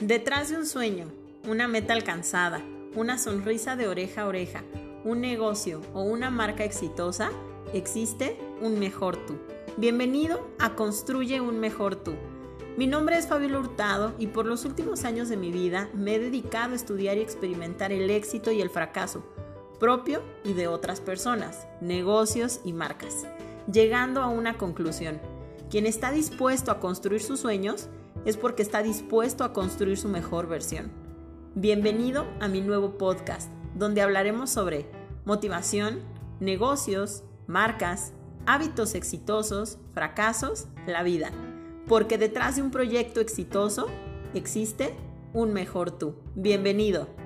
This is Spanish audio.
Detrás de un sueño, una meta alcanzada, una sonrisa de oreja a oreja, un negocio o una marca exitosa, existe un mejor tú. Bienvenido a Construye un mejor tú. Mi nombre es Fabio Hurtado y por los últimos años de mi vida me he dedicado a estudiar y experimentar el éxito y el fracaso propio y de otras personas, negocios y marcas, llegando a una conclusión. Quien está dispuesto a construir sus sueños es porque está dispuesto a construir su mejor versión. Bienvenido a mi nuevo podcast, donde hablaremos sobre motivación, negocios, marcas, hábitos exitosos, fracasos, la vida. Porque detrás de un proyecto exitoso existe un mejor tú. Bienvenido.